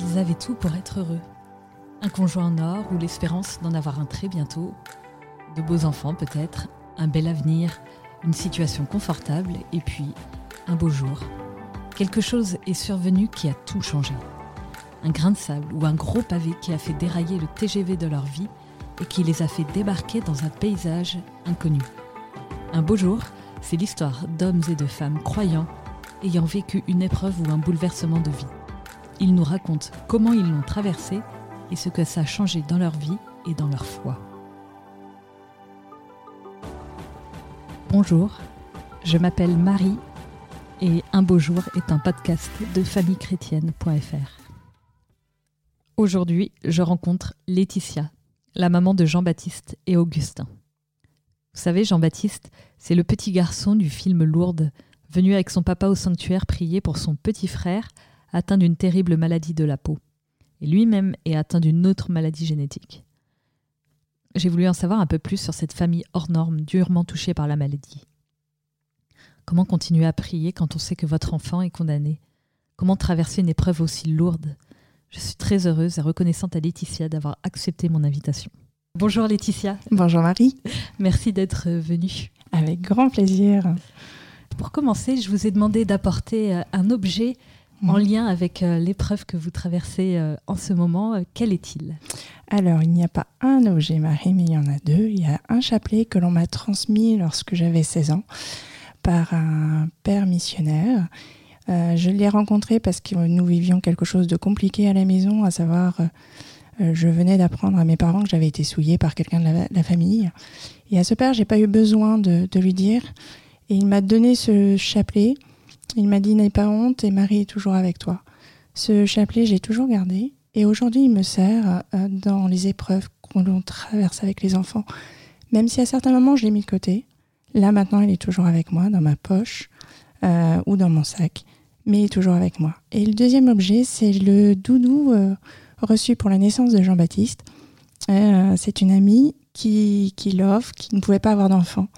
Ils avaient tout pour être heureux. Un conjoint en or ou l'espérance d'en avoir un très bientôt, de beaux enfants peut-être, un bel avenir, une situation confortable et puis un beau jour. Quelque chose est survenu qui a tout changé. Un grain de sable ou un gros pavé qui a fait dérailler le TGV de leur vie et qui les a fait débarquer dans un paysage inconnu. Un beau jour, c'est l'histoire d'hommes et de femmes croyants ayant vécu une épreuve ou un bouleversement de vie. Ils nous racontent comment ils l'ont traversé et ce que ça a changé dans leur vie et dans leur foi. Bonjour, je m'appelle Marie et Un beau jour est un podcast de famillechrétienne.fr. Aujourd'hui, je rencontre Laetitia, la maman de Jean-Baptiste et Augustin. Vous savez, Jean-Baptiste, c'est le petit garçon du film Lourdes, venu avec son papa au sanctuaire prier pour son petit frère atteint d'une terrible maladie de la peau. Et lui-même est atteint d'une autre maladie génétique. J'ai voulu en savoir un peu plus sur cette famille hors norme, durement touchée par la maladie. Comment continuer à prier quand on sait que votre enfant est condamné? Comment traverser une épreuve aussi lourde? Je suis très heureuse et reconnaissante à Laetitia d'avoir accepté mon invitation. Bonjour Laetitia. Bonjour Marie. Merci d'être venue. Avec grand plaisir. Pour commencer, je vous ai demandé d'apporter euh, un objet en lien avec euh, l'épreuve que vous traversez euh, en ce moment. Quel est-il? Alors, il n'y a pas un objet, Marie, mais il y en a deux. Il y a un chapelet que l'on m'a transmis lorsque j'avais 16 ans par un père missionnaire. je l'ai rencontré parce que nous vivions quelque chose de compliqué à la maison, à savoir, je venais d'apprendre à mes parents que j'avais été souillée par quelqu'un de la, famille. Et à ce père, j'ai pas eu besoin de, de lui dire. Et il m'a donné ce chapelet. Il m'a dit N'aie pas honte et Marie est toujours avec toi. Ce chapelet, j'ai toujours gardé. Et aujourd'hui, il me sert euh, dans les épreuves qu'on traverse avec les enfants. Même si à certains moments, je l'ai mis de côté. Là, maintenant, il est toujours avec moi, dans ma poche euh, ou dans mon sac. Mais il est toujours avec moi. Et le deuxième objet, c'est le doudou euh, reçu pour la naissance de Jean-Baptiste. c'est une amie qui, qui l'offre, qui ne pouvait pas avoir d'enfant.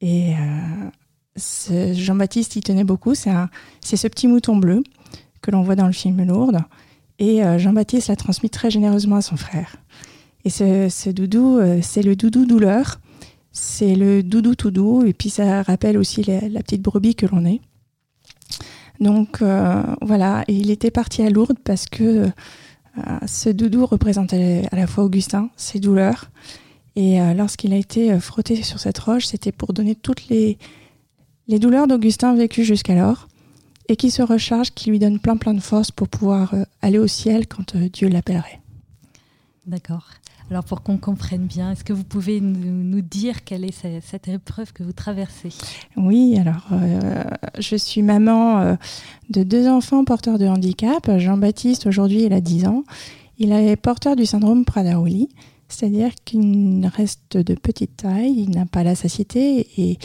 Et Jean-Baptiste il tenait beaucoup. C'est ce petit mouton bleu que l'on voit dans le film Lourdes. Et euh, Jean-Baptiste l'a transmis très généreusement à son frère. Et ce, doudou, euh, c'est le doudou douleur. C'est le doudou tout doux. Et puis ça rappelle aussi la, petite brebis que l'on est. Donc euh, voilà, et il était parti à Lourdes parce que ce doudou représentait à la fois Augustin, ses douleurs. Et lorsqu'il a été frotté sur cette roche, c'était pour donner toutes les, les douleurs d'Augustin vécues jusqu'alors, et qui se recharge, qui lui donne plein plein de force pour pouvoir euh, aller au ciel quand euh, Dieu l'appellerait. D'accord. Alors pour qu'on comprenne bien, est-ce que vous pouvez nous, dire quelle est cette, épreuve que vous traversez? Oui, alors euh, je suis maman de deux enfants porteurs de handicap. Jean-Baptiste, aujourd'hui, il a 10 ans. Il est porteur du syndrome Prader-Willi, c'est-à-dire qu'il reste de petite taille, il n'a pas la satiété et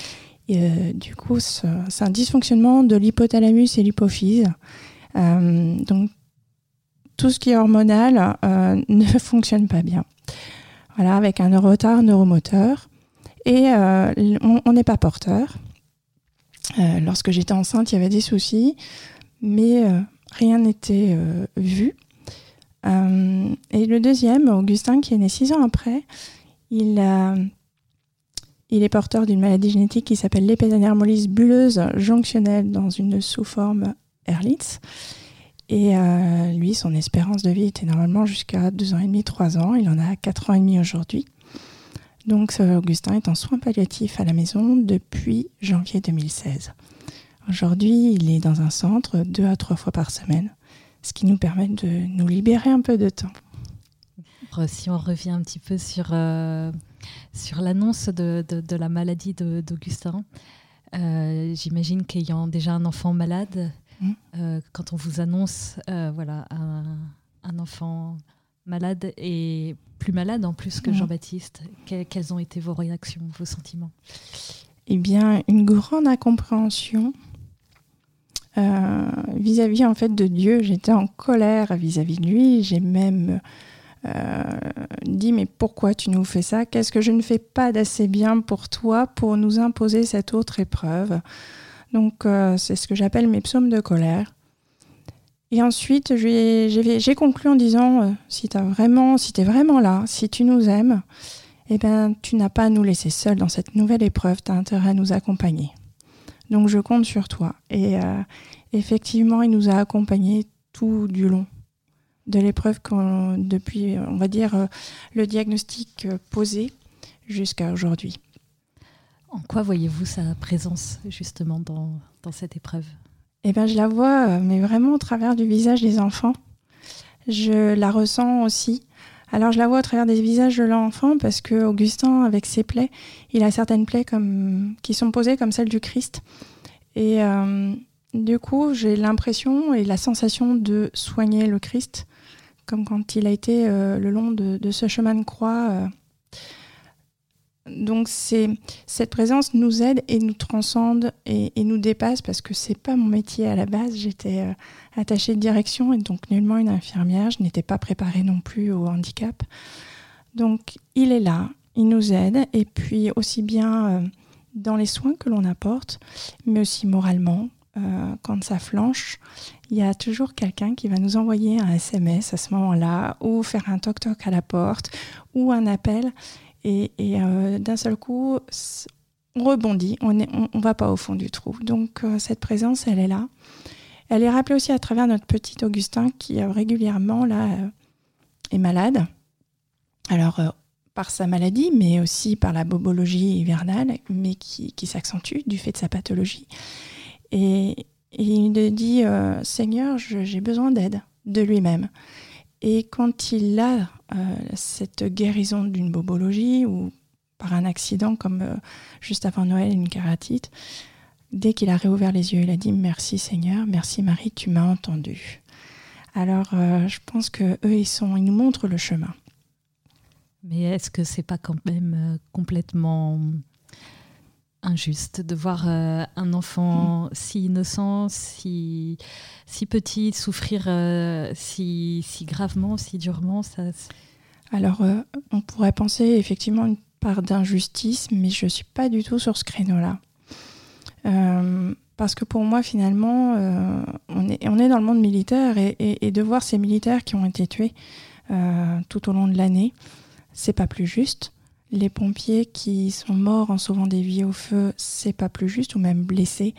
euh, du coup, c'est un dysfonctionnement de l'hypothalamus et l'hypophyse. Euh, donc, tout ce qui est hormonal euh, ne fonctionne pas bien. Voilà, avec un retard neuromoteur. Et on n'est pas porteur. lorsque j'étais enceinte, il y avait des soucis, mais rien n'était vu. et le deuxième, Augustin, qui est né six ans après, il a il est porteur d'une maladie génétique qui s'appelle l'épédanermolyse bulleuse jonctionnelle dans une sous-forme Ehrlich. Et euh, lui, son espérance de vie était normalement jusqu'à 2 ans et demi, 3 ans. Il en a 4 ans et demi aujourd'hui. Donc Augustin est en soins palliatifs à la maison depuis janvier 2016. Aujourd'hui, il est dans un centre deux à trois fois par semaine, ce qui nous permet de nous libérer un peu de temps. Si on revient un petit peu sur euh, sur l'annonce de, la maladie d'Augustin, euh, j'imagine qu'ayant déjà un enfant malade, mmh. euh, quand on vous annonce euh, voilà, un, enfant malade et plus malade en plus que mmh. Jean-Baptiste, quelles ont été vos réactions, vos sentiments? Eh bien, une grande incompréhension vis-à-vis en fait de Dieu. J'étais en colère vis-à-vis -vis de lui. J'ai même dit mais pourquoi tu nous fais ça? Qu'est-ce que je ne fais pas d'assez bien pour toi pour nous imposer cette autre épreuve? Donc euh, c'est ce que j'appelle mes psaumes de colère. Et ensuite, j'ai conclu en disant, euh, si tu vraiment, es vraiment là, si tu nous aimes, eh ben, tu n'as pas à nous laisser seuls dans cette nouvelle épreuve, tu as intérêt à nous accompagner. Donc je compte sur toi. Et euh, effectivement, il nous a accompagnés tout du long de l'épreuve depuis, on va dire, euh, le diagnostic posé jusqu'à aujourd'hui. En quoi voyez-vous sa présence justement dans, dans cette épreuve? Eh ben, je la vois, euh, mais vraiment au travers du visage des enfants. Je la ressens aussi. Alors, je la vois au travers des visages de l'enfant parce que Augustin, avec ses plaies, il a certaines plaies comme, qui sont posées comme celles du Christ. Et euh, du coup, j'ai l'impression et la sensation de soigner le Christ, comme quand il a été euh, le long de, ce chemin de croix donc c'est cette présence nous aide et nous transcende et, nous dépasse parce que c'est pas mon métier à la base. J'étais euh, attachée de direction et donc nullement une infirmière. Je n'étais pas préparée non plus au handicap. Donc il est là, il nous aide et puis aussi bien euh, dans les soins que l'on apporte, mais aussi moralement. Euh, quand ça flanche, il y a toujours quelqu'un qui va nous envoyer un SMS à ce moment-là, ou faire un toc-toc à la porte, ou un appel. Et, euh, d'un seul coup, on rebondit, on ne va pas au fond du trou. Donc euh, cette présence, elle est là. Elle est rappelée aussi à travers notre petit Augustin qui euh, régulièrement là est malade. Alors par sa maladie, mais aussi par la bobologie hivernale, mais qui, s'accentue du fait de sa pathologie. Et, il dit Seigneur, j'ai besoin d'aide de lui-même. Et quand il a euh, cette guérison d'une bobologie ou par un accident comme euh, juste avant Noël une kératite, dès qu'il a réouvert les yeux, il a dit merci Seigneur, merci Marie, tu m'as entendu. Alors euh, je pense que eux ils ils nous montrent le chemin. Mais est-ce que c'est pas quand même complètement injuste de voir euh, un enfant mm. si innocent, si, si petit, souffrir euh, si, si gravement, si durement. Ça, Alors, euh, on pourrait penser effectivement une part d'injustice, mais je ne suis pas du tout sur ce créneau-là. parce que pour moi, finalement, on, est, on est dans le monde militaire et, et, de voir ces militaires qui ont été tués tout au long de l'année, c'est pas plus juste les pompiers qui sont morts en sauvant des vies au feu, c'est pas plus juste, ou même blessés.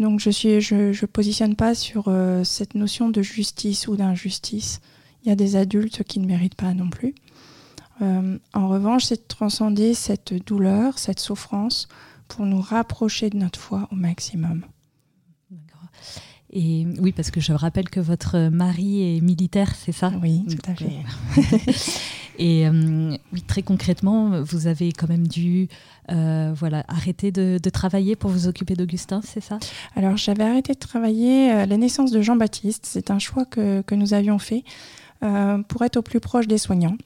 Donc je suis, je, je positionne pas sur euh, cette notion de justice ou d'injustice. Il y a des adultes qui ne méritent pas non plus. Euh, en revanche, c'est de transcender cette douleur, cette souffrance, pour nous rapprocher de notre foi au maximum. Et oui, parce que je rappelle que votre mari est militaire, c'est ça? Oui, tout à fait. Et euh, oui, très concrètement, vous avez quand même dû euh, voilà, arrêter de, travailler pour vous occuper d'Augustin, c'est ça? Alors, j'avais arrêté de travailler à la naissance de Jean-Baptiste. C'est un choix que, que, nous avions fait euh, pour être au plus proche des soignants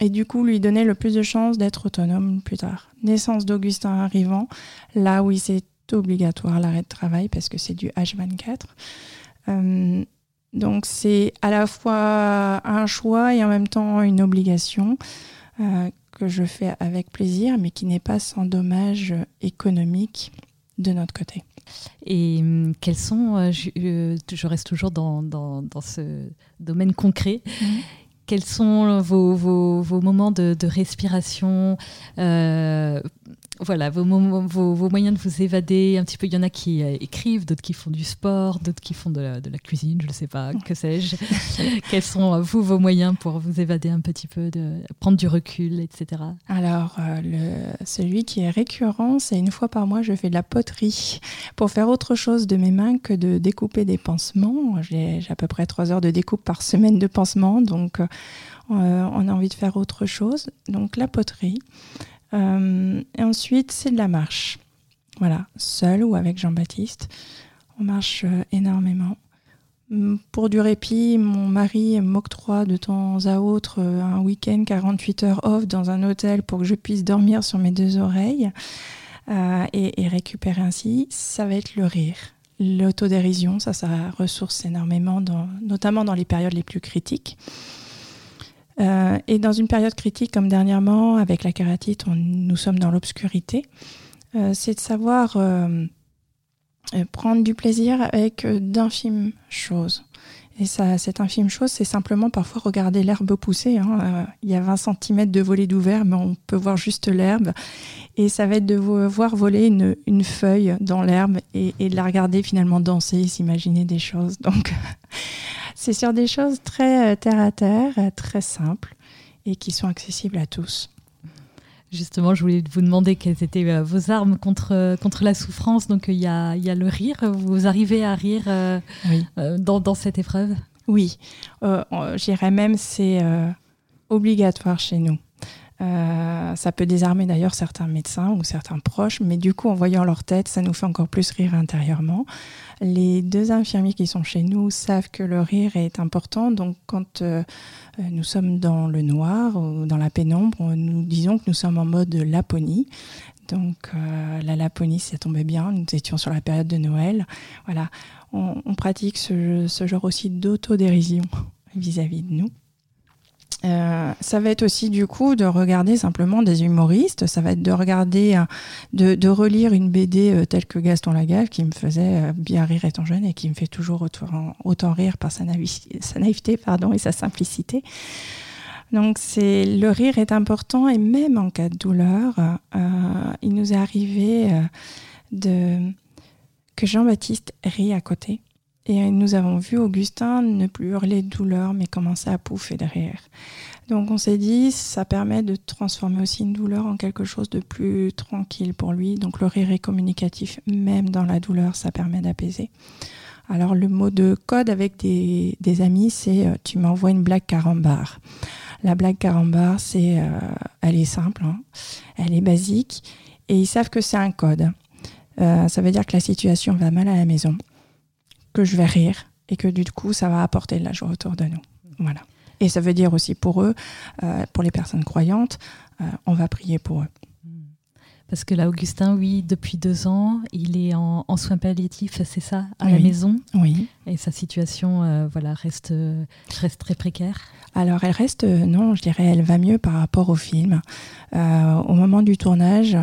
et du coup lui donner le plus de chances d'être autonome plus tard. Naissance d'Augustin arrivant, là où il s'est obligatoire l'arrêt de travail parce que c'est du H24. Donc c'est à la fois un choix et en même temps une obligation euh, que je fais avec plaisir, mais qui n'est pas sans dommage économique de notre côté. Et hum, quels sont, euh, euh, je, reste toujours dans, dans, ce domaine concret, mhm. quels sont vos, vos, vos moments de, de respiration voilà, vos, vos, moyens de vous évader un petit peu. Il y en a qui euh, écrivent, d'autres qui font du sport, d'autres qui font de la, cuisine, je ne sais pas, que sais-je. Quels sont, euh, vous, vos moyens pour vous évader un petit peu, de prendre du recul, etc. Alors, euh, le, celui qui est récurrent, c'est une fois par mois, je fais de la poterie pour faire autre chose de mes mains que de découper des pansements. J'ai à peu près trois heures de découpe par semaine de pansements, donc on a envie de faire autre chose. Donc, la poterie. Euh, et ensuite, c'est de la marche. Voilà, seul ou avec Jean-Baptiste. On marche euh, énormément. Mm, pour du répit, mon mari m'octroie de temps à autre euh, un week-end 48 heures off dans un hôtel pour que je puisse dormir sur mes deux oreilles et, récupérer ainsi. Ça va être le rire, l'autodérision, ça, ça ressource énormément, notamment dans les périodes les plus critiques. Euh, et dans une période critique comme dernièrement, avec la kératite, nous sommes dans l'obscurité. Euh, c'est de savoir euh, prendre du plaisir avec d'infimes choses. Et ça, cette infime chose, c'est simplement parfois regarder l'herbe pousser. Hein. Il y a 20 cm de volée d'ouvert, mais on peut voir juste l'herbe. Et ça va être de voir voler une, une feuille dans l'herbe et, et, de la regarder finalement danser, s'imaginer des choses. Donc, c'est sur des choses très euh, terre à terre, euh, très simples et qui sont accessibles à tous. Justement, je voulais vous demander quelles étaient euh, vos armes contre, contre la souffrance. Donc, il y a, y a le rire. Vous arrivez à rire euh, dans, dans, cette épreuve? Oui. Euh, J'irais même, c'est obligatoire chez nous. Euh, ça peut désarmer d'ailleurs certains médecins ou certains proches, mais du coup, en voyant leur tête, ça nous fait encore plus rire intérieurement. Les deux infirmiers qui sont chez nous savent que le rire est important, donc quand euh, nous sommes dans le noir ou dans la pénombre, nous disons que nous sommes en mode Laponie. Donc euh, la Laponie, ça tombait bien, nous étions sur la période de Noël. Voilà, on, on pratique ce, ce genre aussi d'autodérision vis-à-vis de nous. Euh, ça va être aussi du coup de regarder simplement des humoristes, ça va être de regarder, de, de relire une BD euh, telle que Gaston Lagaffe qui me faisait euh, bien rire étant jeune et qui me fait toujours autant, rire par sa, naïveté, sa naïveté pardon, et sa simplicité. Donc c'est le rire est important et même en cas de douleur, euh, il nous est arrivé euh, de que Jean-Baptiste rit à côté et nous avons vu Augustin ne plus hurler de douleur, mais commencer à pouffer de rire. Donc on s'est dit, ça permet de transformer aussi une douleur en quelque chose de plus tranquille pour lui. Donc le rire est communicatif, même dans la douleur, ça permet d'apaiser. Alors le mot de code avec des, des amis, c'est euh, tu m'envoies une blague carambar. La blague carambar, c'est, euh, elle est simple, hein. elle est basique, et ils savent que c'est un code. Euh, ça veut dire que la situation va mal à la maison que je vais rire et que du coup, ça va apporter de la joie autour de nous. Voilà. Et ça veut dire aussi pour eux, euh, pour les personnes croyantes, euh, on va prier pour eux. Parce que là, Augustin, oui, depuis deux ans, il est en, en soins palliatifs, c'est ça, à oui. la maison. Oui. Et sa situation, euh, voilà, reste, reste très précaire. Alors, elle reste, non, je dirais, elle va mieux par rapport au film. Au moment du tournage,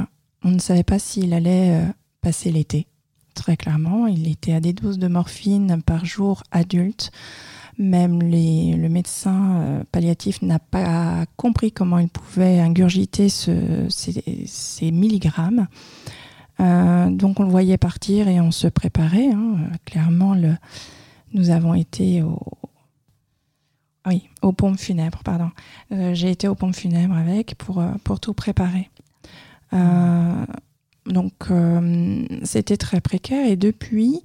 on ne savait pas s'il allait passer l'été. Très clairement, il était à des doses de morphine par jour adulte. Même le médecin euh, palliatif n'a pas compris comment il pouvait ingurgiter ce, ces, milligrammes. Euh, donc on le voyait partir et on se préparait. Hein. Clairement, nous avons été au, oui, aux pompes funèbres, pardon. Euh, J'ai été aux pompes funèbres avec pour, tout préparer. Donc euh, c'était très précaire et depuis,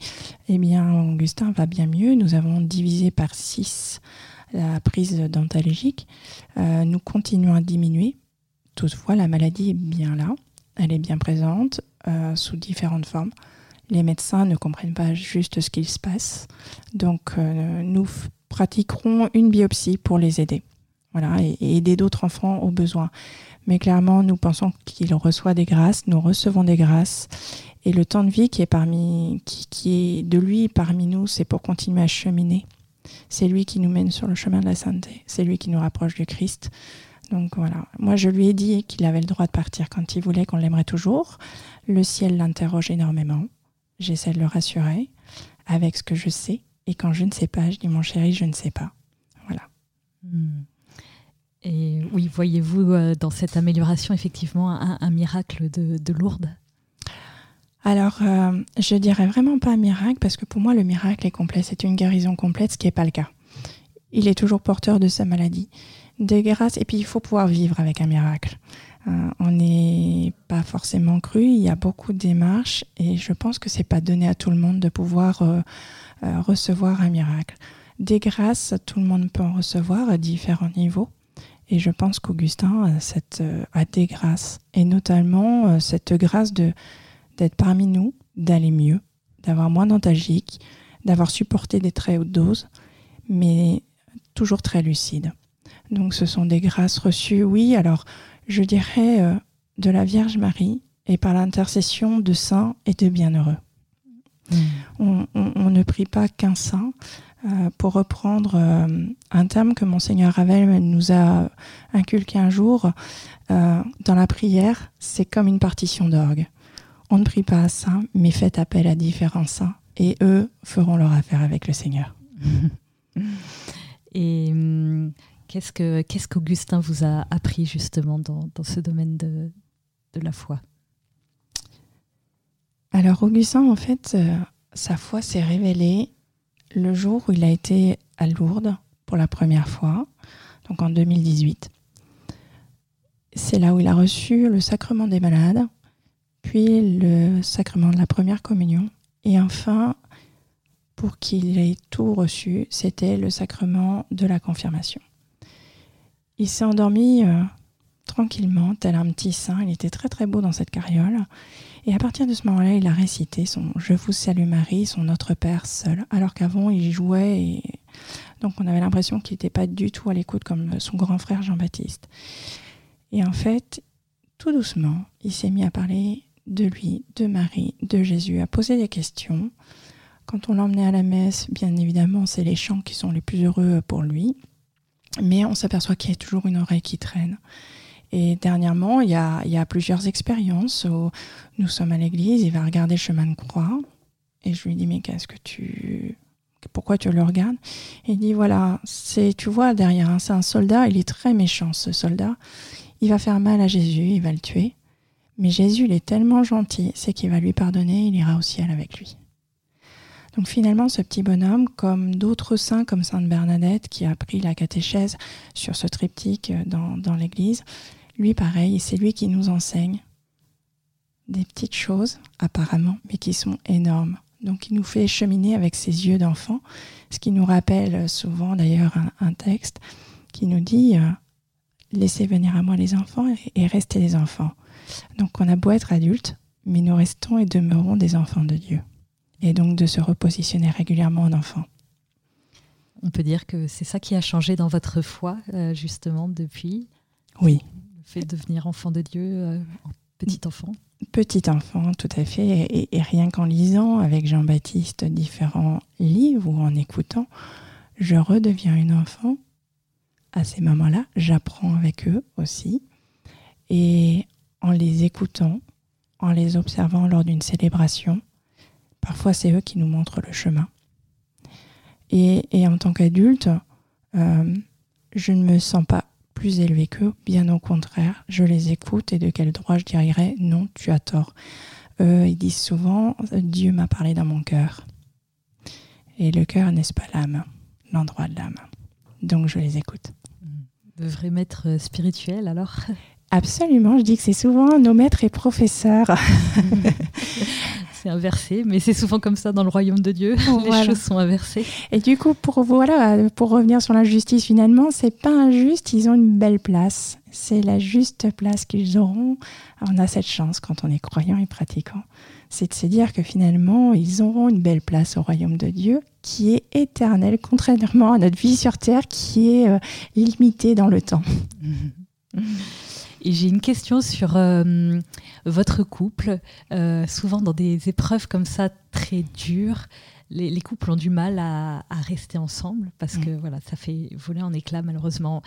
eh bien, Augustin va bien mieux. Nous avons divisé par 6 la prise dentalgique. Euh, nous continuons à diminuer. Toutefois, la maladie est bien là, elle est bien présente euh, sous différentes formes. Les médecins ne comprennent pas juste ce qu'il se passe, donc nous pratiquerons une biopsie pour les aider. Et, aider d'autres enfants au besoin. Mais clairement, nous pensons qu'il reçoit des grâces, nous recevons des grâces. Et le temps de vie qui est de lui parmi nous, c'est pour continuer à cheminer. C'est lui qui nous mène sur le chemin de la sainteté. C'est lui qui nous rapproche du Christ. Donc voilà. Moi, je lui ai dit qu'il avait le droit de partir quand il voulait, qu'on l'aimerait toujours. Le ciel l'interroge énormément. J'essaie de le rassurer avec ce que je sais. Et quand je ne sais pas, je dis mon chéri, je ne sais pas. Voilà. Hmm. Et oui, voyez-vous euh, dans cette amélioration effectivement un, miracle de, de, Lourdes? Alors, euh, je dirais vraiment pas un miracle parce que pour moi, le miracle est complet. C'est une guérison complète, ce qui n'est pas le cas. Il est toujours porteur de sa maladie. Des grâces, et puis il faut pouvoir vivre avec un miracle. Euh, on n'est pas forcément cru, il y a beaucoup de démarches et je pense que c'est pas donné à tout le monde de pouvoir euh, recevoir un miracle. Des grâces, tout le monde peut en recevoir à différents niveaux. Et je pense qu'Augustin a, cette, a des grâces, et notamment euh, cette grâce de d'être parmi nous, d'aller mieux, d'avoir moins d'antalgique, d'avoir supporté des très hautes doses, mais toujours très lucide. Donc ce sont des grâces reçues, oui, alors je dirais euh, de la Vierge Marie et par l'intercession de saints et de bienheureux. Mmh. On, on, on, ne prie pas qu'un saint, euh, pour reprendre euh, un terme que monseigneur Ravel nous a inculqué un jour, euh, dans la prière, c'est comme une partition d'orgue. On ne prie pas à saint, mais faites appel à différents saints, et eux feront leur affaire avec le Seigneur. Et hum, qu'est-ce que qu'est-ce qu'Augustin vous a appris justement dans, dans ce domaine de, de la foi? Alors Augustin, en fait, sa foi s'est révélée le jour où il a été à Lourdes pour la première fois, donc en 2018. C'est là où il a reçu le sacrement des malades, puis le sacrement de la première communion, et enfin, pour qu'il ait tout reçu, c'était le sacrement de la confirmation. Il s'est endormi euh, tranquillement, tel un petit saint. Il était très très beau dans cette carriole. Et à partir de ce moment-là, il a récité son Je vous salue Marie, son Notre Père seul. Alors qu'avant, il jouait et donc on avait l'impression qu'il n'était pas du tout à l'écoute comme son grand frère Jean-Baptiste. Et en fait, tout doucement, il s'est mis à parler de lui, de Marie, de Jésus, à poser des questions. Quand on l'emmenait à la messe, bien évidemment, c'est les chants qui sont les plus heureux pour lui. Mais on s'aperçoit qu'il y a toujours une oreille qui traîne. Et dernièrement, il y a, plusieurs expériences nous sommes à l'église, il va regarder le chemin de croix. Et je lui dis, mais qu'est-ce que tu... Pourquoi tu le regardes? Il dit, voilà, tu vois, derrière, c'est un soldat, il est très méchant, ce soldat. Il va faire mal à Jésus, il va le tuer. Mais Jésus, il est tellement gentil, c'est qu'il va lui pardonner, il ira au ciel avec lui. Donc finalement, ce petit bonhomme, comme d'autres saints comme Sainte Bernadette, qui a pris la catéchèse sur ce triptyque dans, dans l'Église, lui pareil, c'est lui qui nous enseigne des petites choses, apparemment, mais qui sont énormes. Donc il nous fait cheminer avec ses yeux d'enfant, ce qui nous rappelle souvent d'ailleurs un, texte qui nous dit euh, Laissez venir à moi les enfants et restez les enfants. Donc on a beau être adulte, mais nous restons et demeurons des enfants de Dieu. Et donc de se repositionner régulièrement en enfant. On peut dire que c'est ça qui a changé dans votre foi, euh, justement, depuis? Oui. Fait de devenir enfant de Dieu, euh, petit enfant Petit enfant, tout à fait. Et, et rien qu'en lisant avec Jean-Baptiste différents livres ou en écoutant, je redeviens une enfant. À ces moments-là, j'apprends avec eux aussi. Et en les écoutant, en les observant lors d'une célébration. Parfois, c'est eux qui nous montrent le chemin. Et, en tant qu'adulte, euh, je ne me sens pas plus élevé qu'eux, bien au contraire, je les écoute et de quel droit je dirais non, tu as tort. ils disent souvent Dieu m'a parlé dans mon cœur. Et le cœur, n'est-ce pas l'âme, l'endroit de l'âme. Donc je les écoute. De vrais maîtres spirituels alors? Absolument, je dis que c'est souvent nos maîtres et professeurs. c'est inversé, mais c'est souvent comme ça dans le royaume de Dieu. Les choses sont inversées. Et du coup, pour voilà, pour revenir sur l'injustice, finalement, c'est pas injuste. Ils ont une belle place. C'est la juste place qu'ils auront. On a cette chance quand on est croyant et pratiquant, c'est de se dire que finalement, ils auront une belle place au royaume de Dieu, qui est éternel, contrairement à notre vie sur terre, qui est euh, limitée dans le temps. Et j'ai une question sur euh, votre couple. Euh, souvent dans des épreuves comme ça très dures, les, couples ont du mal à, rester ensemble parce que voilà, ça fait voler en éclats malheureusement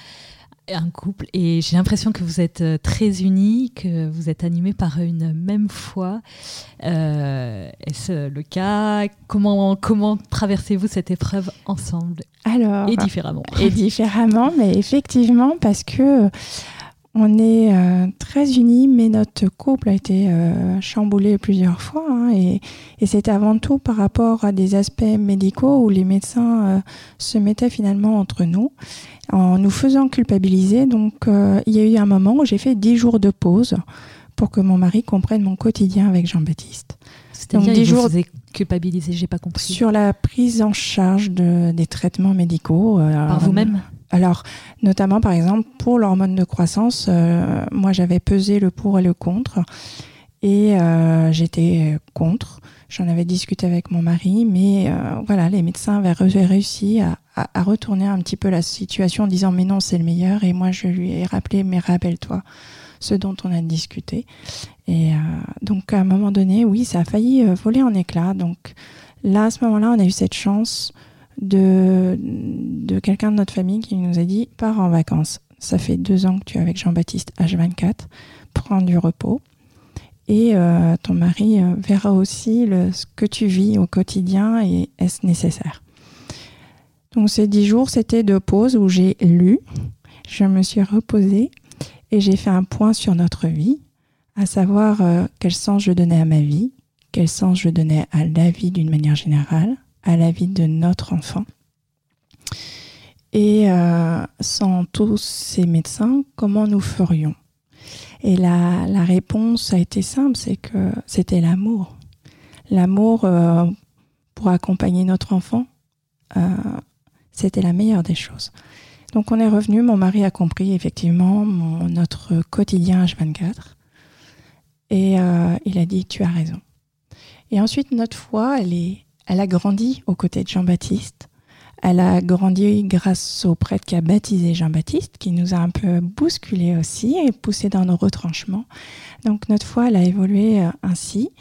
un couple. Et j'ai l'impression que vous êtes euh, très unis, que vous êtes animés par une même foi. Est-ce le cas? Comment, comment traversez-vous cette épreuve ensemble? Alors, et différemment. Et différemment, mais effectivement, parce que on est euh, très unis, mais notre couple a été euh, chamboulé plusieurs fois. Hein, et, et c'était avant tout par rapport à des aspects médicaux où les médecins euh, se mettaient finalement entre nous en nous faisant culpabiliser. Donc il y a eu un moment où j'ai fait 10 jours de pause pour que mon mari comprenne mon quotidien avec Jean-Baptiste. C'est-à-dire 10 jours culpabilisé, j'ai pas compris. Sur la prise en charge de, des traitements médicaux. Par vous-même? Alors, notamment par exemple pour l'hormone de croissance, euh, moi j'avais pesé le pour et le contre et euh, j'étais contre. J'en avais discuté avec mon mari, mais euh, voilà, les médecins avaient réussi à, retourner un petit peu la situation en disant mais non c'est le meilleur et moi je lui ai rappelé mais rappelle-toi ce dont on a discuté. Et donc à un moment donné, oui, ça a failli voler en éclats. Donc là, à ce moment-là, on a eu cette chance de, de quelqu'un de notre famille qui nous a dit pars en vacances. Ça fait deux ans que tu es avec Jean-Baptiste H24, prends du repos. Et euh, ton mari euh, verra aussi le, ce que tu vis au quotidien et est-ce nécessaire. Donc ces dix jours, c'était de pause où j'ai lu, je me suis reposée et j'ai fait un point sur notre vie, à savoir euh, quel sens je donnais à ma vie, quel sens je donnais à la vie d'une manière générale, à la vie de notre enfant. Et euh, sans tous ces médecins, comment nous ferions? Et la, la, réponse a été simple, c'est que c'était l'amour. L'amour euh, pour accompagner notre enfant, euh, c'était la meilleure des choses. Donc on est revenu, mon mari a compris effectivement notre quotidien H24 et il a dit tu as raison. Et ensuite notre foi, elle, est, elle a grandi aux côtés de Jean-Baptiste. Elle a grandi grâce au prêtre qui a baptisé Jean-Baptiste, qui nous a un peu bousculé aussi et poussé dans nos retranchements. Donc notre foi, elle a évolué euh, ainsi.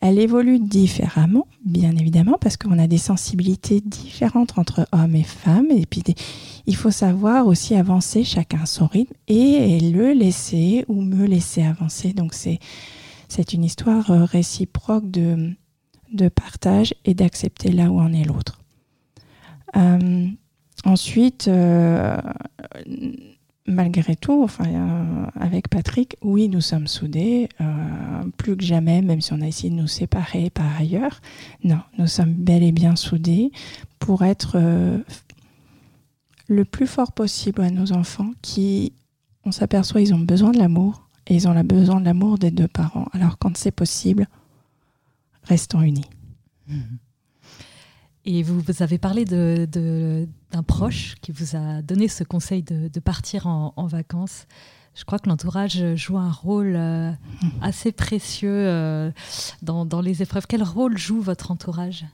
Elle évolue différemment, bien évidemment, parce qu'on a des sensibilités différentes entre hommes et femmes. Et puis, il faut savoir aussi avancer chacun son rythme et le laisser ou me laisser avancer. Donc, c'est, c'est une histoire euh, réciproque de, de partage et d'accepter là où en est l'autre. Euh, ensuite, euh, malgré tout, enfin, euh, avec Patrick, oui, nous sommes soudés, plus que jamais, même si on a essayé de nous séparer par ailleurs. Non, nous sommes bel et bien soudés pour être le plus fort possible à nos enfants qui, on s'aperçoit, ils ont besoin de l'amour et ils ont besoin de l'amour des deux parents. Alors quand c'est possible, restons unis. Mmh. Et vous, vous avez parlé d'un de, d'un proche qui vous a donné ce conseil de, de partir en, en, vacances. Je crois que l'entourage joue un rôle euh, assez précieux euh, dans, dans, les épreuves. Quel rôle joue votre entourage?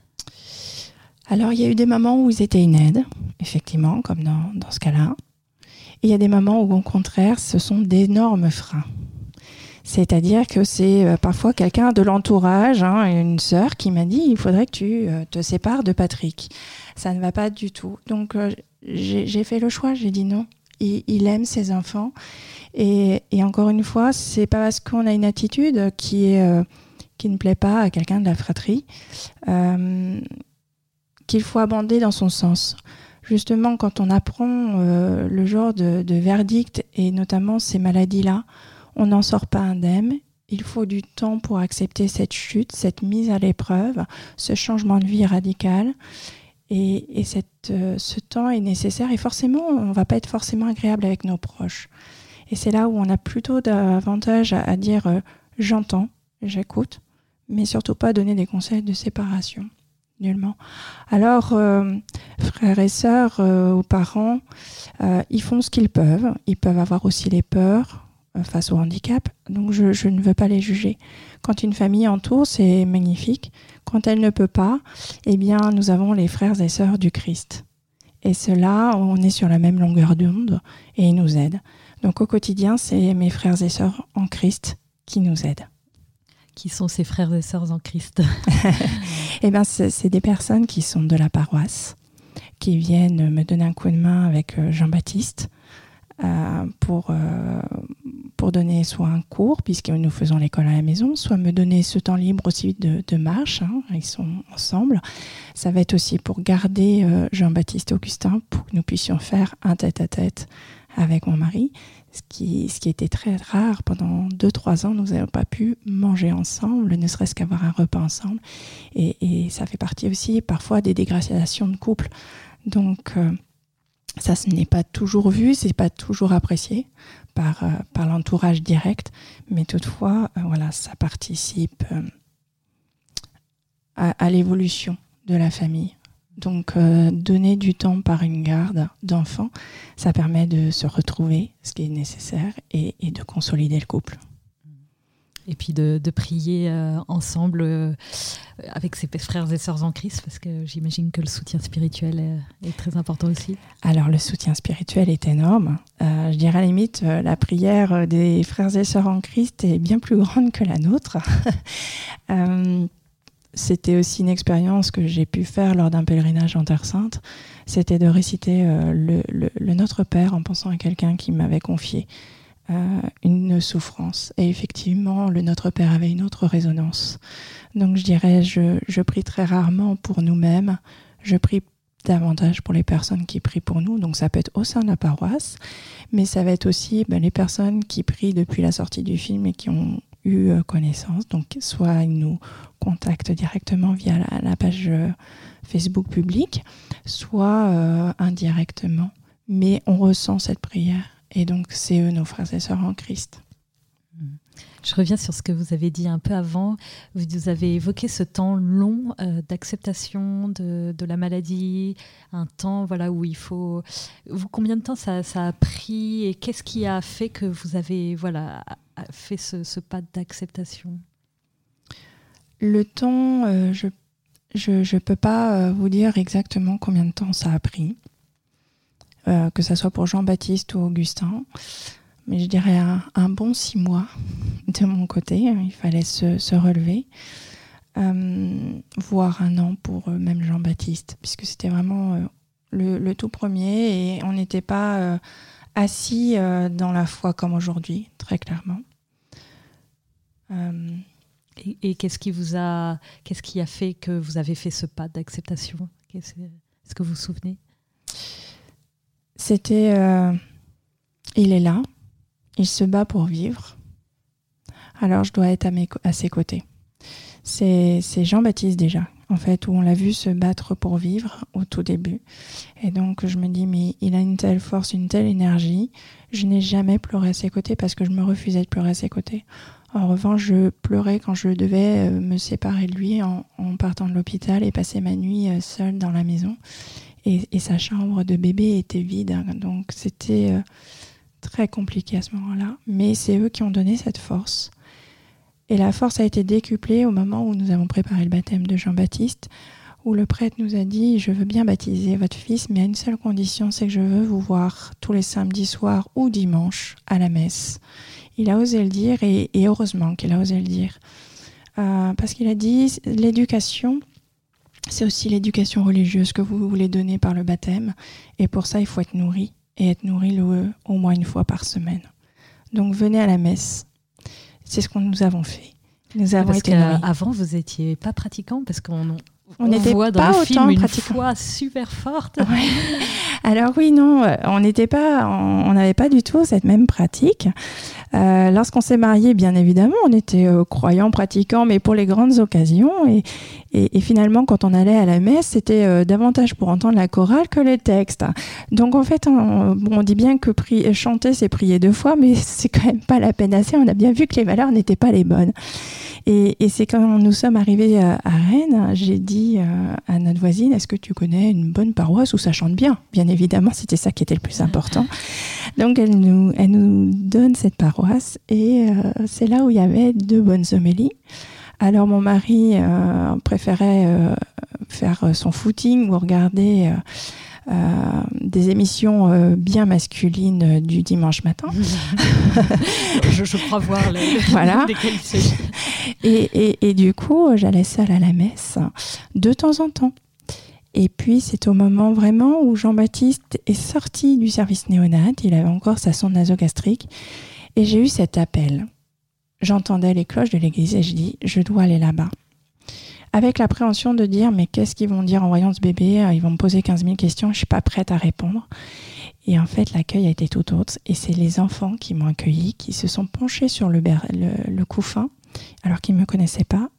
Alors, il y a eu des moments où ils étaient une aide, effectivement, comme dans, dans ce cas-là. Et il y a des moments où, au contraire, ce sont d'énormes freins. C'est-à-dire que c'est euh, parfois quelqu'un de l'entourage, hein, une sœur, qui m'a dit il faudrait que tu euh, te sépares de Patrick. Ça ne va pas du tout. Donc euh, j'ai fait le choix, j'ai dit non. Il, aime ses enfants. Et, encore une fois, c'est pas parce qu'on a une attitude qui, ne plaît pas à quelqu'un de la fratrie qu'il faut abonder dans son sens justement quand on apprend le genre de, de, verdict et notamment ces maladies-là, on n'en sort pas indemne. Il faut du temps pour accepter cette chute, cette mise à l'épreuve, ce changement de vie radical. Et, euh, ce temps est nécessaire et forcément, on ne va pas être forcément agréable avec nos proches. Et c'est là où on a plutôt davantage à, dire euh, j'entends, j'écoute, mais surtout pas donner des conseils de séparation. Nullement. Alors, euh, frères et sœurs ou parents, ils font ce qu'ils peuvent. Ils peuvent avoir aussi les peurs, euh, face au handicap, donc je, ne veux pas les juger. Quand une famille entoure, c'est magnifique. Quand elle ne peut pas, eh bien, nous avons les frères et sœurs du Christ. Et cela, on est sur la même longueur d'onde et ils nous aident. Donc au quotidien, c'est mes frères et sœurs en Christ qui nous aident. Qui sont ces frères et sœurs en Christ? Eh bien, c'est des personnes qui sont de la paroisse, qui viennent me donner un coup de main avec euh, Jean-Baptiste, euh, pour, euh, pour donner soit un cours, puisque nous faisons l'école à la maison, soit me donner ce temps libre aussi de, marche, hein, ils sont ensemble. Ça va être aussi pour garder euh, Jean-Baptiste Augustin, pour que nous puissions faire un tête-à-tête avec mon mari, ce qui, ce qui était très rare. Pendant 2-3 ans, nous n'avons pas pu manger ensemble, ne serait-ce qu'avoir un repas ensemble. Et, et, ça fait partie aussi parfois des dégradations de couple. Donc, ça, ce n'est pas toujours vu, c'est pas toujours apprécié par, euh, par l'entourage direct, mais toutefois, euh, voilà, ça participe euh, à, l'évolution de la famille. Donc, donner du temps par une garde d'enfants, ça permet de se retrouver, ce qui est nécessaire, et de consolider le couple et puis de, prier euh, ensemble euh, avec ses frères et sœurs en Christ, parce que j'imagine que le soutien spirituel est, très important aussi. Alors le soutien spirituel est énorme. Euh, je dirais à la limite, la prière des frères et sœurs en Christ est bien plus grande que la nôtre. C'était aussi une expérience que j'ai pu faire lors d'un pèlerinage en Terre Sainte. C'était de réciter le, Notre Père en pensant à quelqu'un qui m'avait confié une souffrance. Et effectivement, le Notre Père avait une autre résonance. Donc je dirais, je, je prie très rarement pour nous-mêmes, je prie davantage pour les personnes qui prient pour nous. Donc ça peut être au sein de la paroisse, mais ça va être aussi ben, les personnes qui prient depuis la sortie du film et qui ont eu euh, connaissance. Donc soit ils nous contactent directement via la, page euh, Facebook publique, soit euh, indirectement. Mais on ressent cette prière. Et donc c'est eux nos frères et sœurs en Christ. Je reviens sur ce que vous avez dit un peu avant. Vous avez évoqué ce temps long euh, d'acceptation de, la maladie, un temps voilà où il faut. Vous, combien de temps ça, a pris et qu'est-ce qui a fait que vous avez voilà fait ce, pas d'acceptation? Le temps, euh, je je ne peux pas euh, vous dire exactement combien de temps ça a pris, que ce soit pour Jean-Baptiste ou Augustin mais je dirais un, bon six mois de mon côté. Il fallait se, relever. Euh, voire un an pour euh, même Jean-Baptiste, puisque c'était vraiment euh, le, tout premier et on n'était pas assis dans la foi comme aujourd'hui, très clairement. et, qu'est-ce qui vous a, qu'est-ce qui a fait que vous avez fait ce pas d'acceptation? Est-ce que vous vous souvenez? C'était, il est là, il se bat pour vivre. Alors je dois être à ses côtés. C'est Jean-Baptiste déjà, en fait, où on l'a vu se battre pour vivre au tout début. Et donc je me dis, mais il a une telle force, une telle énergie. Je n'ai jamais pleuré à ses côtés parce que je me refusais de pleurer à ses côtés. En revanche, je pleurais quand je devais euh, me séparer de lui en, partant de l'hôpital et passer ma nuit euh, seule dans la maison. Et, sa chambre de bébé était vide. Hein. donc c'était... Euh, très compliqué à ce moment-là, mais c'est eux qui ont donné cette force. Et la force a été décuplée au moment où nous avons préparé le baptême de Jean-Baptiste, où le prêtre nous a dit Je veux bien baptiser votre fils, mais à une seule condition, c'est que je veux vous voir tous les samedis soirs ou dimanches à la messe. Il a osé le dire, et, heureusement qu'il a osé le dire. Euh, parce qu'il a dit L'éducation, c'est aussi l'éducation religieuse que vous voulez donner par le baptême, et pour ça, il faut être nourri et être nourri au moins une fois par semaine. Donc venez à la messe. C'est ce que nous avons fait. Nous avons parce été Avant, vous n'étiez pas pratiquant parce qu'on on, on voit dans le film une foi super forte. Alors oui, non, euh, on n'était pas, on n'avait pas du tout cette même pratique. Euh, lorsqu'on s'est marié, bien évidemment, on était euh, croyants, pratiquants, mais pour les grandes occasions. Et, finalement, quand on allait à la messe, c'était davantage pour entendre la chorale que les textes. Donc en fait, on, on dit bien que prier, chanter, c'est prier deux fois, mais c'est quand même pas la peine assez. On a bien vu que les valeurs n'étaient pas les bonnes. Et, c'est quand nous sommes arrivés à, Rennes, j'ai dit à notre voisine, est-ce que tu connais une bonne paroisse où ça chante Bien évidemment, c'était ça qui était le plus important. Donc elle nous, elle nous donne cette paroisse et euh, c'est là où il y avait deux bonnes homélies. Alors mon mari euh, préférait euh, faire son footing ou regarder des émissions bien masculines du dimanche matin. je, crois voir les, voilà. et, et, et, du coup, j'allais seule à la messe de temps en temps. Et puis c'est au moment vraiment où Jean-Baptiste est sorti du service néonat, il avait encore sa sonde nasogastrique, et j'ai eu cet appel. J'entendais les cloches de l'église et je dis, je dois aller là-bas. Avec l'appréhension de dire, mais qu'est-ce qu'ils vont dire en voyant ce bébé? Ils vont me poser 15 000 questions, je suis pas prête à répondre. Et en fait, l'accueil a été tout autre. Et c'est les enfants qui m'ont accueilli, qui se sont penchés sur le couffin, alors qu'ils ne me connaissaient pas.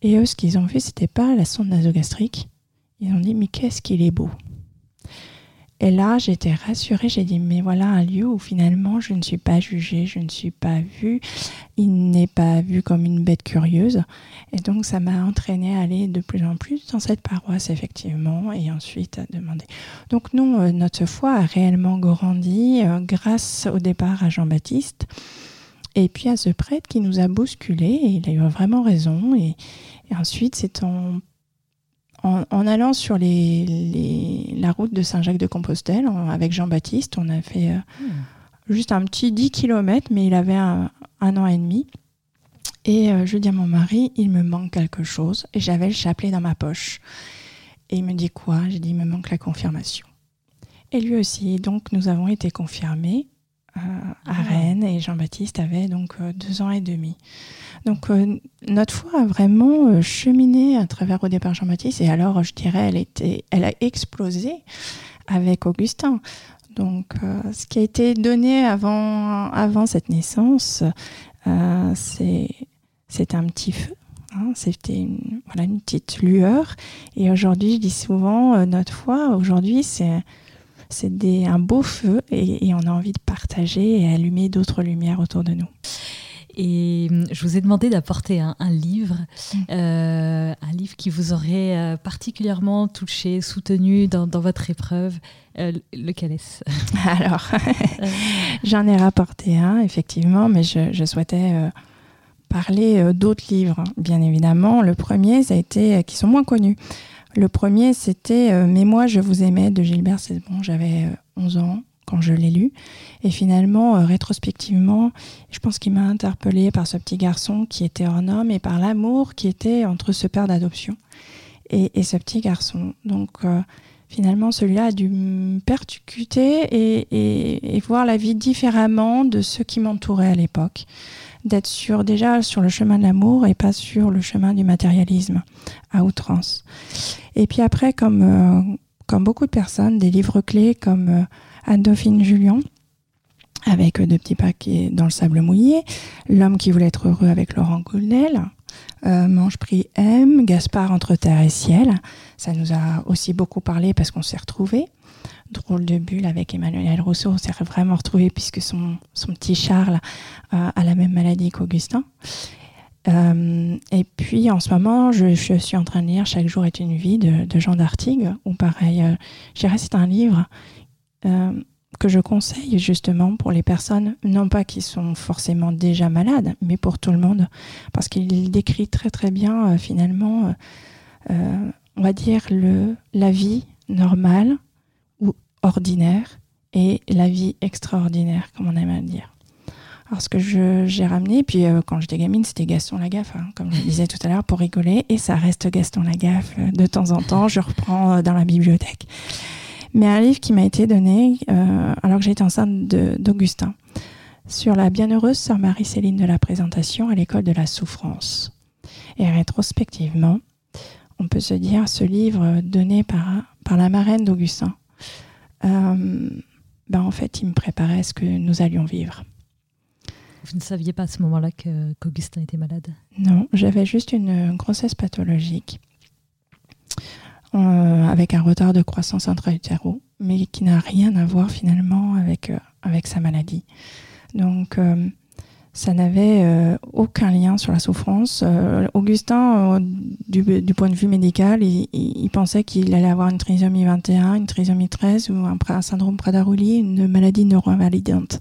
Et eux, ce qu'ils ont vu, c'était pas la sonde nasogastrique, ils ont dit, mais qu'est-ce qu'il est beau. Et là, j'étais rassurée, j'ai dit, mais voilà un lieu où finalement je ne suis pas jugée, je ne suis pas vue, il n'est pas vu comme une bête curieuse. Et donc ça m'a entraînée à aller de plus en plus dans cette paroisse, effectivement, et ensuite à demander. Donc nous, euh, notre foi a réellement grandi euh, grâce au départ à Jean-Baptiste. Et puis à ce prêtre qui nous a bousculés, et il a eu vraiment raison. Et, et ensuite, c'est en en, allant sur les, la route de Saint-Jacques-de-Compostelle avec Jean-Baptiste, on a fait euh, hmm. juste un petit 10 km, mais il avait un, an et demi. Et euh, je dis à mon mari, il me manque quelque chose. Et j'avais le chapelet dans ma poche. Et il me dit quoi? J'ai dit, il me manque la confirmation. Et lui aussi. Donc nous avons été confirmés. Euh, à ah. Rennes et Jean-Baptiste avait donc deux ans et demi. Donc notre foi a vraiment cheminé à travers au départ Jean-Baptiste et alors je dirais elle était, elle a explosé avec Augustin. Donc ce qui a été donné avant, avant cette naissance, c'est c'est un petit feu Hein, c'était une, voilà, une petite lueur. Et aujourd'hui, je dis souvent, euh, notre foi, aujourd'hui, c'est c'est un beau feu et, on a envie de partager et allumer d'autres lumières autour de nous. Et hum, je vous ai demandé d'apporter un, livre, mm. euh, un livre qui vous aurait euh, particulièrement touché, soutenu dans, dans votre épreuve. lequel est-ce? Alors, j'en ai rapporté un, effectivement, mais je, je souhaitais parler euh, d'autres livres, bien évidemment. Le premier, ça a été, euh, qui sont moins connus. Le premier, c'était euh, Mais moi, je vous aimais de Gilbert bon J'avais 11 ans quand je l'ai lu. Et finalement, rétrospectivement, je pense qu'il m'a interpellée par ce petit garçon qui était hors homme et par l'amour qui était entre ce père d'adoption et, ce petit garçon. Donc, finalement, celui-là a dû me percuter et, voir la vie différemment de ceux qui m'entouraient à l'époque d'être sur déjà sur le chemin de l'amour et pas sur le chemin du matérialisme à outrance. Et puis après, comme, euh, comme beaucoup de personnes, des livres clés comme euh, Anne-Dauphine Julien, avec deux petits paquets dans le sable mouillé, L'homme qui voulait être heureux avec Laurent Goulnel, euh, Mange Prix M, Gaspard entre terre et ciel. Ça nous a aussi beaucoup parlé parce qu'on s'est retrouvés drôle de bulle avec Emmanuel Rousseau. On s'est vraiment retrouvé puisque son, son petit Charles a la même maladie qu'Augustin. Euh, et puis en ce moment, je, suis en train de lire Chaque jour est une vie de, Jean d'Artigue, ou pareil, euh, je dirais c'est un livre euh, que je conseille justement pour les personnes, non pas qui sont forcément déjà malades, mais pour tout le monde, parce qu'il décrit très très bien finalement, on va dire, le, la vie normale ordinaire et la vie extraordinaire, comme on aime à dire. Alors, ce que j'ai ramené, puis euh, quand j'étais gamine, c'était Gaston Lagaffe, hein, comme je disais tout à l'heure, pour rigoler, et ça reste Gaston Lagaffe euh, de temps en temps, je reprends euh, dans la bibliothèque. Mais un livre qui m'a été donné alors que j'étais enceinte d'Augustin, sur la bienheureuse sœur Marie-Céline de la présentation à l'école de la souffrance. Et rétrospectivement, on peut se dire ce livre donné par, par la marraine d'Augustin, euh, ben en fait, il me préparait à ce que nous allions vivre. Vous ne saviez pas à ce moment-là qu'Augustin était malade? Non, j'avais juste une grossesse pathologique euh, avec un retard de croissance intra-utéro, mais qui n'a rien à voir finalement avec, euh, avec sa maladie. Donc, ça n'avait euh, aucun lien sur la souffrance. Euh, Augustin, euh, du, point de vue médical, il, pensait qu'il allait avoir une trisomie 21, une trisomie 13 ou un, syndrome Prader-Willi, une maladie neuro-invalidante.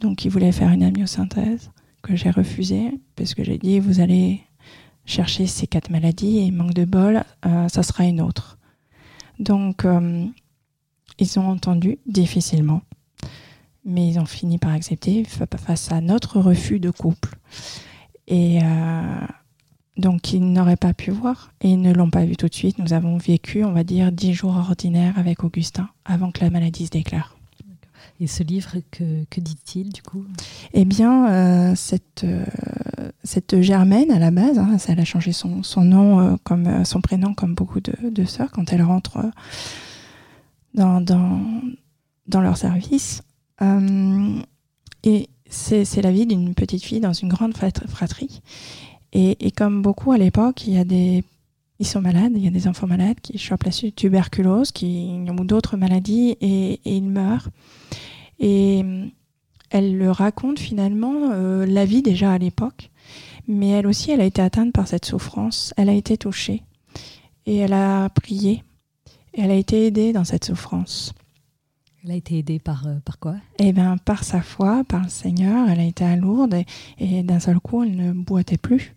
Donc il voulait faire une amyosynthèse que j'ai refusée parce que j'ai dit vous allez chercher ces quatre maladies et manque de bol, ça sera une autre. Donc ils ont entendu difficilement mais ils ont fini par accepter face à notre refus de couple. Et euh, donc, ils n'auraient pas pu voir et ils ne l'ont pas vu tout de suite. Nous avons vécu, on va dire, dix jours ordinaires avec Augustin avant que la maladie se déclare. Et ce livre, que, dit-il du coup? Eh bien, euh, cette, euh, cette Germaine, à la base, hein, elle a changé son, nom, comme, son prénom, comme beaucoup de, sœurs, quand elle rentre dans, leur service, euh, et c'est la vie d'une petite fille dans une grande fratrie. Et, comme beaucoup à l'époque, il y a des ils sont malades, il y a des enfants malades qui chopent la tuberculose, qui ou d'autres maladies et, ils meurent. Et elle le raconte finalement euh, la vie déjà à l'époque, mais elle aussi, elle a été atteinte par cette souffrance, elle a été touchée et elle a prié, et elle a été aidée dans cette souffrance. Elle a été aidée par, euh, par quoi? Eh bien, par sa foi, par le Seigneur. Elle a été à Lourdes et, d'un seul coup, elle ne boitait plus.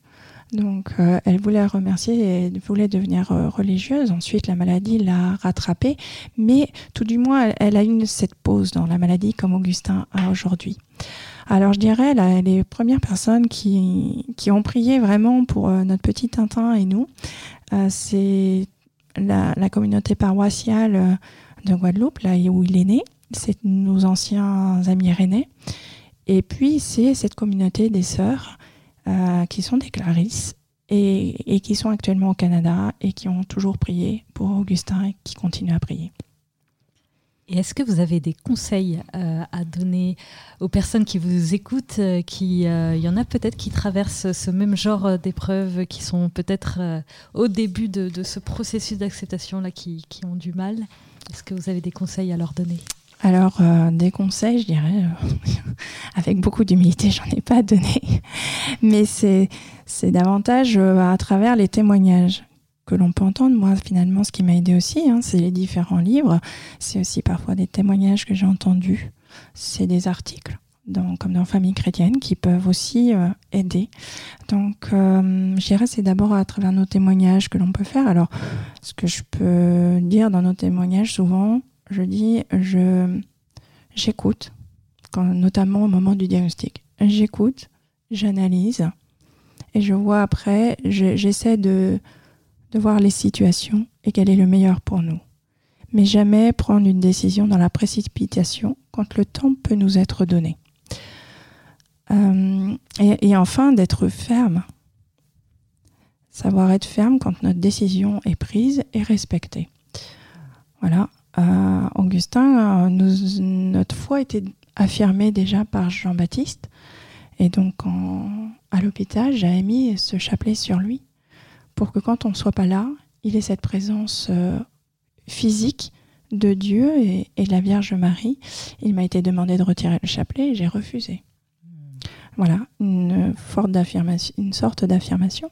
Donc, euh, elle voulait remercier et voulait devenir euh, religieuse. Ensuite, la maladie l'a rattrapée. Mais tout du moins, elle, a eu cette pause dans la maladie comme Augustin a aujourd'hui. Alors, je dirais, les premières personnes qui, ont prié vraiment pour notre petit Tintin et nous, c'est la, la, communauté paroissiale de Guadeloupe, là où il est né, c'est nos anciens amis rennais. Et puis, c'est cette communauté des sœurs euh, qui sont des clarisses et, qui sont actuellement au Canada et qui ont toujours prié pour Augustin et qui continuent à prier. Et est-ce que vous avez des conseils euh, à donner aux personnes qui vous écoutent, euh, qui, il y en a peut-être qui traversent ce même genre d'épreuves, qui sont peut-être au début de, ce processus d'acceptation-là, qui, qui ont du mal? Est-ce que vous avez des conseils à leur donner? Alors, euh, des conseils, je dirais, euh, avec beaucoup d'humilité, j'en ai pas donné, mais c'est, davantage euh, à travers les témoignages que l'on peut entendre. Moi, finalement, ce qui m'a aidé aussi, hein, c'est les différents livres. C'est aussi parfois des témoignages que j'ai entendus. C'est des articles, comme dans Famille chrétienne, qui peuvent aussi aider. Donc, je dirais, c'est d'abord à travers nos témoignages que l'on peut faire. Alors, ce que je peux dire dans nos témoignages, souvent, je dis, je, j'écoute, notamment au moment du diagnostic. J'écoute, j'analyse et je vois après, j'essaie de, de voir les situations et quel est le meilleur pour nous. Mais jamais prendre une décision dans la précipitation quand le temps peut nous être donné. Euh, et, et, enfin, d'être ferme. Savoir être ferme quand notre décision est prise et respectée. Voilà. Euh, Augustin, euh, notre foi était affirmée déjà par Jean-Baptiste. Et donc, à l'hôpital, j'avais mis ce chapelet sur lui pour que quand on ne soit pas là, il ait cette présence euh, physique de Dieu et, de la Vierge Marie. Il m'a été demandé de retirer le chapelet et j'ai refusé. Voilà, une, forte une sorte d'affirmation.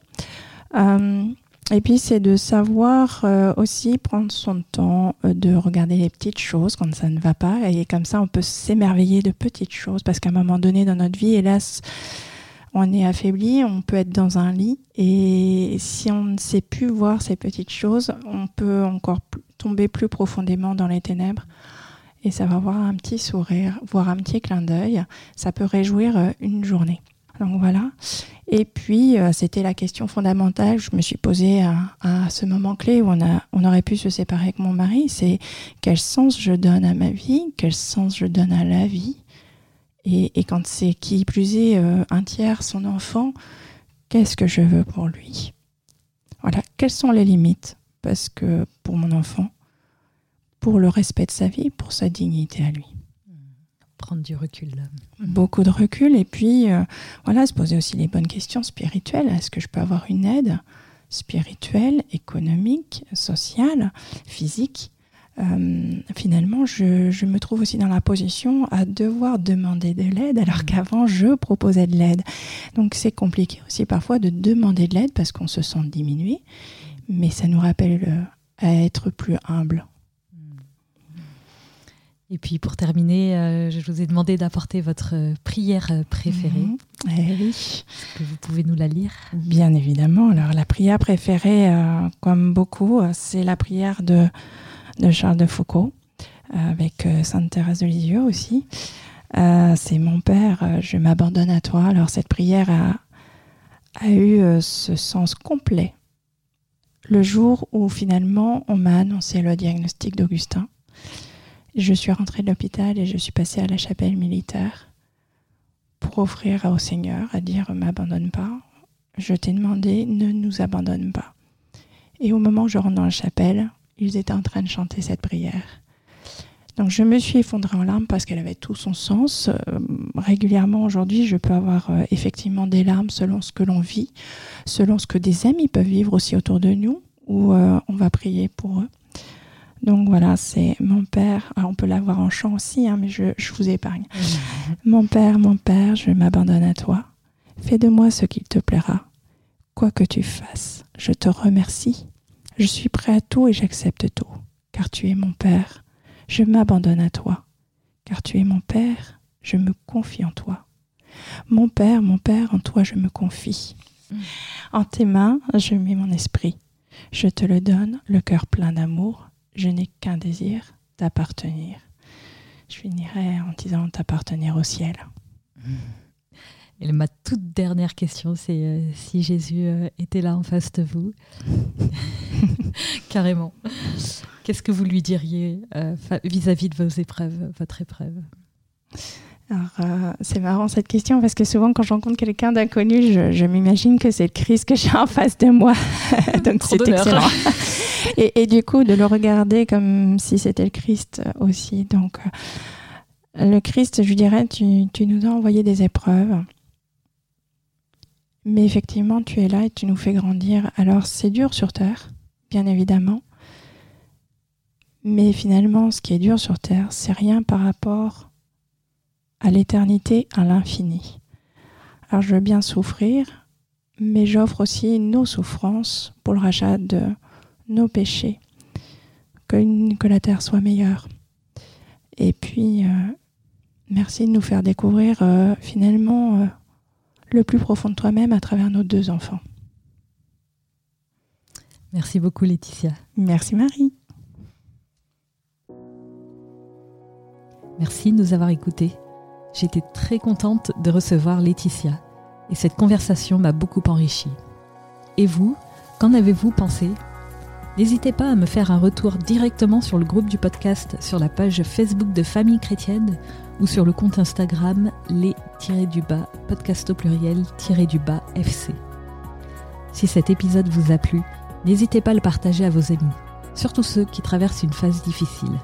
Et puis c'est de savoir euh, aussi prendre son temps euh, de regarder les petites choses quand ça ne va pas. Et comme ça, on peut s'émerveiller de petites choses parce qu'à un moment donné dans notre vie, hélas, on est affaibli, on peut être dans un lit. Et si on ne sait plus voir ces petites choses, on peut encore tomber plus profondément dans les ténèbres. Et ça va avoir un petit sourire, voir un petit clin d'œil. Ça peut réjouir euh, une journée. Donc voilà. Et puis, euh, c'était la question fondamentale que je me suis posée à, ce moment clé où on, aurait pu se séparer avec mon mari. C'est quel sens je donne à ma vie, quel sens je donne à la vie. Et, quand c'est qui plus est euh, un tiers son enfant, qu'est-ce que je veux pour lui? Voilà, quelles sont les limites? Parce que pour mon enfant, pour le respect de sa vie, pour sa dignité à lui prendre du recul. Beaucoup de recul et puis euh, voilà, se poser aussi les bonnes questions spirituelles. Est-ce que je peux avoir une aide spirituelle, économique, sociale, physique? Euh, finalement, je, me trouve aussi dans la position à devoir demander de l'aide alors mm. qu'avant, je proposais de l'aide. Donc, c'est compliqué aussi parfois de demander de l'aide parce qu'on se sent diminué, mais ça nous rappelle euh, à être plus humble et puis pour terminer, euh, je vous ai demandé d'apporter votre euh, prière euh, préférée. Mhm. Eh oui. Est-ce que vous pouvez nous la lire? Bien évidemment. Alors la prière préférée, comme beaucoup, c'est la prière de, de Charles de Foucault, avec Sainte Thérèse de Lisieux aussi. c'est mon Père, je m'abandonne à toi. Alors cette prière a, a eu ce sens complet le jour où finalement on m'a annoncé le diagnostic d'Augustin. Je suis rentrée de l'hôpital et je suis passée à la chapelle militaire pour offrir au Seigneur, à dire m'abandonne pas. Je t'ai demandé, ne nous abandonne pas. Et au moment où je rentre dans la chapelle, ils étaient en train de chanter cette prière. Donc je me suis effondrée en larmes parce qu'elle avait tout son sens. Euh, régulièrement aujourd'hui, je peux avoir euh, effectivement des larmes selon ce que l'on vit, selon ce que des amis peuvent vivre aussi autour de nous, où euh, on va prier pour eux. Donc voilà, c'est mon père. on peut l'avoir en chant aussi, hein, mais je, vous épargne. Mon père, mon père, je m'abandonne à toi. Fais de moi ce qu'il te plaira. Quoi que tu fasses, je te remercie. Je suis prêt à tout et j'accepte tout, car tu es mon père. Je m'abandonne à toi, car tu es mon père. Je me confie en toi. Mon père, mon père, en toi je me confie. En tes mains, je mets mon esprit. Je te le donne, le cœur plein d'amour je n'ai qu'un désir, t'appartenir. Je finirai en disant t'appartenir au ciel. Et ma toute dernière question, c'est euh, si Jésus euh, était là en face de vous, carrément, qu'est-ce que vous lui diriez euh, vis-à-vis de vos épreuves, votre épreuve? Alors, c'est marrant cette question parce que souvent quand je rencontre quelqu'un d'inconnu, je, m'imagine que c'est le Christ que j'ai en face de moi. Donc c'est excellent. et, et, du coup, de le regarder comme si c'était le Christ aussi. Donc, le Christ, je dirais, tu, tu nous as envoyé des épreuves. Mais effectivement, tu es là et tu nous fais grandir. Alors c'est dur sur Terre, bien évidemment. Mais finalement, ce qui est dur sur Terre, c'est rien par rapport à l'éternité, à l'infini. Alors je veux bien souffrir, mais j'offre aussi nos souffrances pour le rachat de nos péchés. Que, que la Terre soit meilleure. Et puis, euh, merci de nous faire découvrir euh, finalement... Euh, le plus profond de toi-même à travers nos deux enfants. Merci beaucoup Laetitia. Merci Marie. Merci de nous avoir écoutés. J'étais très contente de recevoir Laetitia et cette conversation m'a beaucoup enrichie. Et vous, qu'en avez-vous pensé? N'hésitez pas à me faire un retour directement sur le groupe du podcast sur la page Facebook de Famille Chrétienne ou sur le compte Instagram les-du-bas podcast au pluriel-du-bas FC. Si cet épisode vous a plu, n'hésitez pas à le partager à vos amis, surtout ceux qui traversent une phase difficile.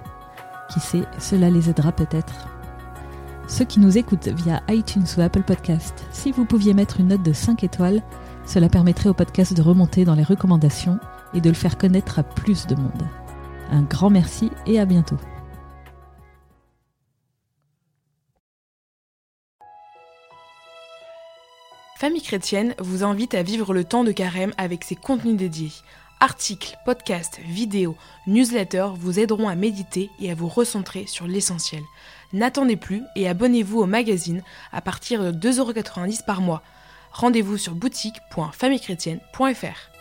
Qui sait, cela les aidera peut-être. Ceux qui nous écoutent via iTunes ou Apple Podcast, si vous pouviez mettre une note de 5 étoiles, cela permettrait au podcast de remonter dans les recommandations et de le faire connaître à plus de monde. Un grand merci et à bientôt. Famille chrétienne vous invite à vivre le temps de carême avec ses contenus dédiés. Articles, podcasts, vidéos, newsletters vous aideront à méditer et à vous recentrer sur l'essentiel. N'attendez plus et abonnez-vous au magazine à partir de 2,90€ par mois. Rendez-vous sur boutique.famillechrétienne.fr.